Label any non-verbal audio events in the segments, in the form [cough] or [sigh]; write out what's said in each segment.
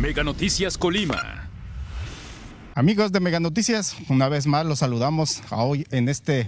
Mega Noticias Colima. Amigos de Mega Noticias, una vez más los saludamos hoy en este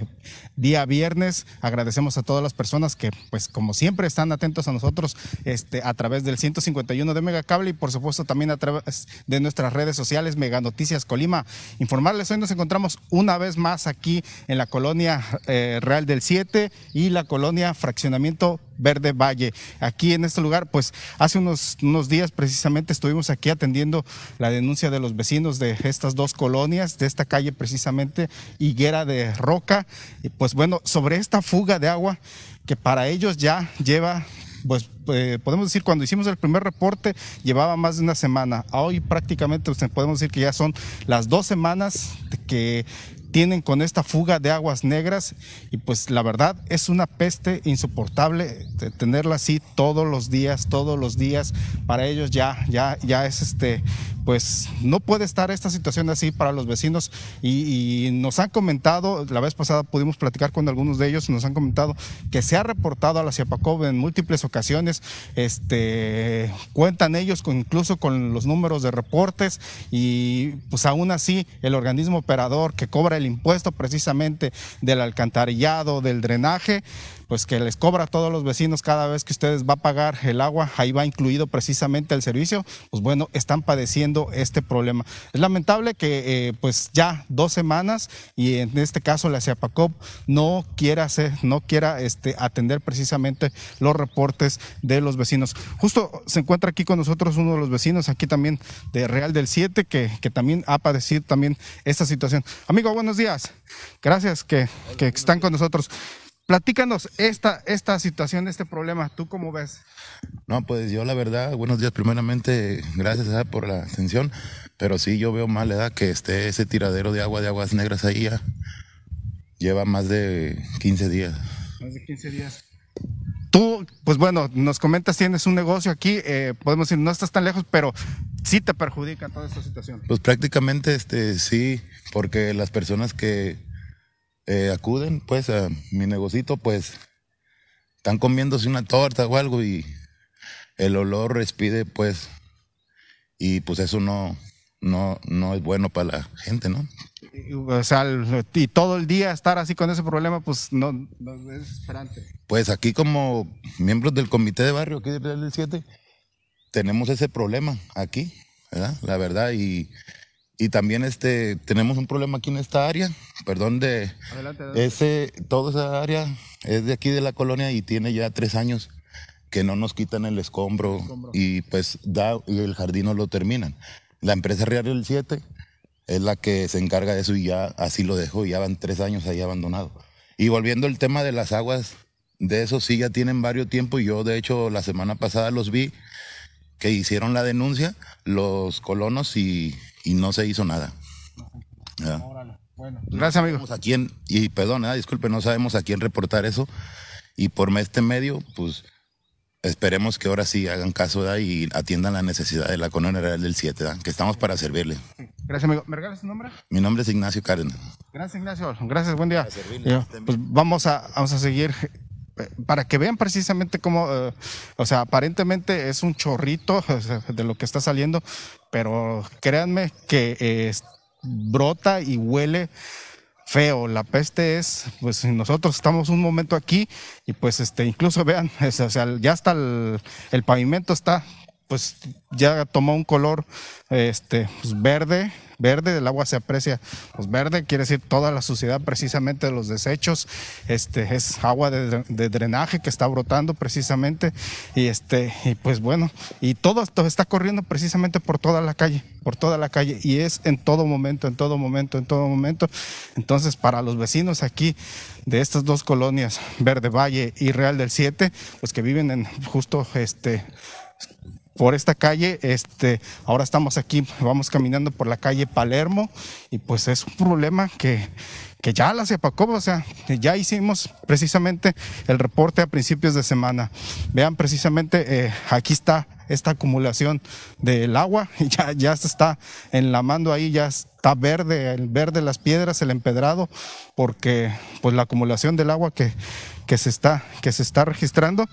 día viernes. Agradecemos a todas las personas que, pues como siempre, están atentos a nosotros este, a través del 151 de Mega Cable y por supuesto también a través de nuestras redes sociales Mega Noticias Colima. Informarles, hoy nos encontramos una vez más aquí en la colonia eh, Real del 7 y la colonia Fraccionamiento Verde Valle. Aquí en este lugar, pues hace unos, días precisamente estuvimos aquí atendiendo la denuncia de los vecinos de estas dos colonias, de esta calle precisamente, Higuera de Roca. Y pues bueno, sobre esta fuga de agua que para ellos ya lleva pues eh, podemos decir, cuando hicimos el primer reporte llevaba más de una semana. Hoy prácticamente pues, podemos decir que ya son las dos semanas que tienen con esta fuga de aguas negras y pues la verdad es una peste insoportable tenerla así todos los días, todos los días. Para ellos ya, ya, ya es este, pues no puede estar esta situación así para los vecinos y, nos han comentado, la vez pasada pudimos platicar con algunos de ellos, nos han comentado que se ha reportado a la CIAPACOB en múltiples ocasiones, este, cuentan ellos con, incluso con los números de reportes y pues aún así el organismo operador que cobra el impuesto precisamente del alcantarillado, del drenaje, pues que les cobra a todos los vecinos cada vez que ustedes va a pagar el agua, ahí va incluido precisamente el servicio, pues bueno, están padeciendo este problema. Es lamentable que eh, pues ya dos semanas y en este caso la CIAPACOP no quiera hacer, no quiera este, atender precisamente los reportes de los vecinos. Justo se encuentra aquí con nosotros uno de los vecinos aquí también de Real del 7 que, que también ha padecido también esta situación. Amigo, buenos días. Gracias que, que están con nosotros. Platícanos esta, esta situación, este problema, ¿tú cómo ves? No, pues yo la verdad, buenos días primeramente, gracias por la atención, pero sí yo veo mal edad que esté ese tiradero de agua de aguas negras ahí ya lleva más de 15 días. Más de 15 días. Tú, pues bueno, nos comentas, tienes un negocio aquí, eh, podemos decir, no estás tan lejos, pero sí te perjudica toda esta situación. Pues prácticamente este, sí, porque las personas que eh, acuden pues a mi negocito, pues están comiéndose una torta o algo y el olor respide pues y pues eso no, no, no es bueno para la gente, ¿no? O sea, y todo el día estar así con ese problema, pues no, es desesperante. Pues aquí como miembros del comité de barrio aquí del 7, tenemos ese problema aquí, ¿verdad? La verdad, y y también este, tenemos un problema aquí en esta área, perdón, de ese, toda esa área es de aquí de la colonia y tiene ya tres años que no nos quitan el escombro, y pues da y el jardín no lo terminan. La empresa Real del 7 es la que se encarga de eso y ya así lo dejó, ya van tres años ahí abandonado. Y volviendo al tema de las aguas, de eso sí ya tienen varios tiempos y yo de hecho la semana pasada los vi que hicieron la denuncia los colonos y, no se hizo nada. Bueno, gracias, amigo. A quién, y perdón, disculpe, no sabemos a quién reportar eso. Y por este medio, pues esperemos que ahora sí hagan caso y atiendan la necesidad de la colonia del 7, que estamos para servirle. Gracias, amigo. ¿Me regalas su nombre? Mi nombre es Ignacio Cárdenas. Gracias, Ignacio. Gracias, buen día. Pues vamos a, vamos a seguir para que vean precisamente cómo, eh, o sea, aparentemente es un chorrito [laughs] de lo que está saliendo, pero créanme que brota y huele feo. La peste es, pues nosotros estamos un momento aquí y pues este, incluso vean, [laughs] o sea, ya está el, pavimento está, pues ya tomó un color este, pues, verde verde, el agua se aprecia pues verde, quiere decir toda la suciedad precisamente de los desechos, este es agua de, drenaje que está brotando precisamente y este y pues bueno, y todo esto está corriendo precisamente por toda la calle, por toda la calle y es en todo momento, en todo momento, en todo momento. Entonces, para los vecinos aquí de estas dos colonias, Verde Valle y Real del Siete, pues que viven en justo este por esta calle. Este, ahora estamos aquí, vamos caminando por la calle Palermo y pues es un problema que, que ya la CEPACOP, o sea, ya hicimos precisamente el reporte a principios de semana. Vean precisamente, eh, aquí está esta acumulación del agua, [laughs] ya, ya se está enlamando ahí, ya está verde, el verde las piedras, el empedrado, porque pues la acumulación del agua que, que se está, que se está registrando.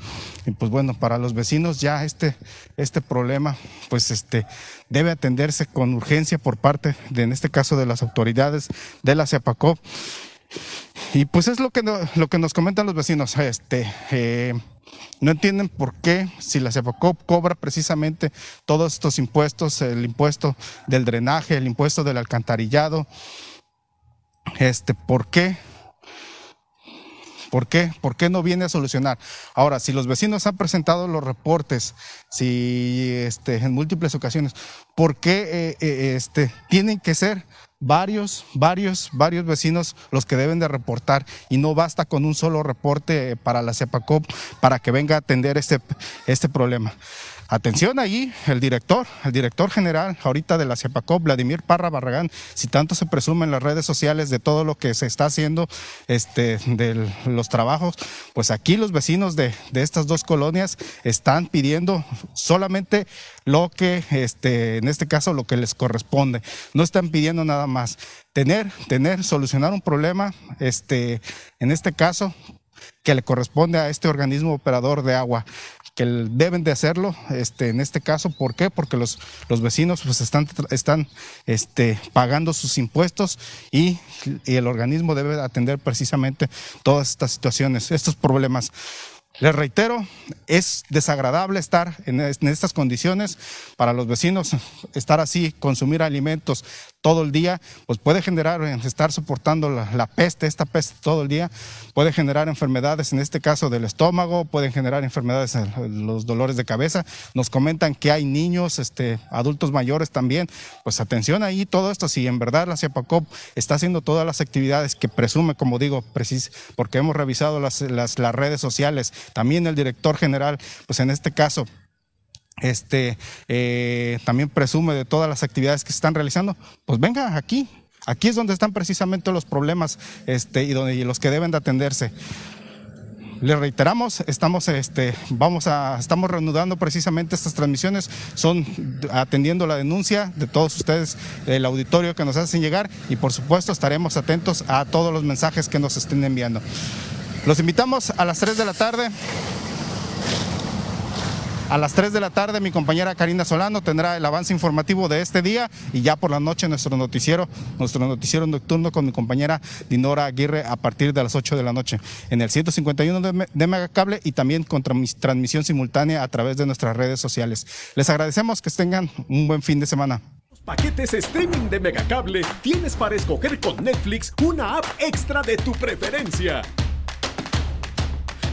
Y pues bueno, para los vecinos ya este, este problema pues este, debe atenderse con urgencia por parte de, en este caso, de las autoridades de la CEPACOP. Y pues es lo que, lo que nos comentan los vecinos. Este, eh, no entienden por qué, si la CEPACOP cobra precisamente todos estos impuestos, el impuesto del drenaje, el impuesto del alcantarillado, este, ¿por qué? ¿Por qué? ¿Por qué no viene a solucionar? Ahora, si los vecinos han presentado los reportes, si este, en múltiples ocasiones, ¿por qué eh, eh, este, tienen que ser varios, varios, varios vecinos los que deben de reportar y no basta con un solo reporte para la CEPACOP para que venga a atender este, este problema. Atención ahí, el director, el director general ahorita de la CEPACOP, Vladimir Parra Barragán, si tanto se presume en las redes sociales de todo lo que se está haciendo este, de los trabajos, pues aquí los vecinos de, de estas dos colonias están pidiendo solamente lo que, este, en este caso, lo que les corresponde. No están pidiendo nada más. Tener, tener, solucionar un problema, este, en este caso, que le corresponde a este organismo operador de agua que deben de hacerlo este, en este caso. ¿Por qué? Porque los, los vecinos pues, están, están este, pagando sus impuestos y, y el organismo debe atender precisamente todas estas situaciones, estos problemas. Les reitero, es desagradable estar en, estas condiciones para los vecinos, estar así, consumir alimentos todo el día, pues puede generar, estar soportando la, peste, esta peste todo el día, puede generar enfermedades, en este caso del estómago, pueden generar enfermedades, los dolores de cabeza. Nos comentan que hay niños, este, adultos mayores también. Pues atención ahí, todo esto, si en verdad la CEPACOP está haciendo todas las actividades que presume, como digo, precis, porque hemos revisado las, las redes sociales, también el director general, pues en este caso, este, eh, también presume de todas las actividades que se están realizando, pues venga aquí. Aquí es donde están precisamente los problemas este, y, donde, los que deben de atenderse. Le reiteramos, estamos, este, vamos a, estamos reanudando precisamente estas transmisiones, son atendiendo la denuncia de todos ustedes, del auditorio que nos hacen llegar y por supuesto estaremos atentos a todos los mensajes que nos estén enviando. Los invitamos a las 3 de la tarde a las 3 de la tarde mi compañera Karina Solano tendrá el avance informativo de este día y ya por la noche nuestro noticiero, nuestro noticiero nocturno con mi compañera Dinora Aguirre a partir de las 8 de la noche en el 151 de, Megacable y también con transmisión simultánea a través de nuestras redes sociales. Les agradecemos que tengan un buen fin de semana. Paquetes streaming de Megacable tienes para escoger con Netflix una app extra de tu preferencia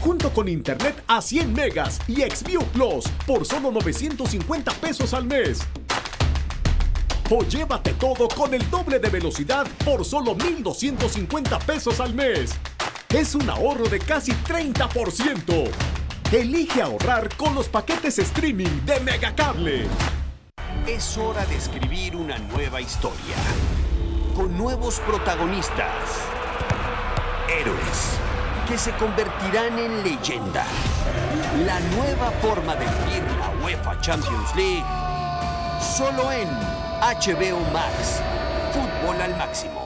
junto con internet a 100 megas y Xview Plus por solo 950 pesos al mes. O llévate todo con el doble de velocidad por solo 1,250 pesos al mes. Es un ahorro de casi 30%. Elige ahorrar con los paquetes streaming de Megacable. Es hora de escribir una nueva historia. Con nuevos protagonistas. Héroes que se convertirán en leyenda. La nueva forma de vivir la UEFA Champions League solo en HBO Max. Fútbol al máximo.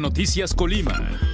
Noticias Colima.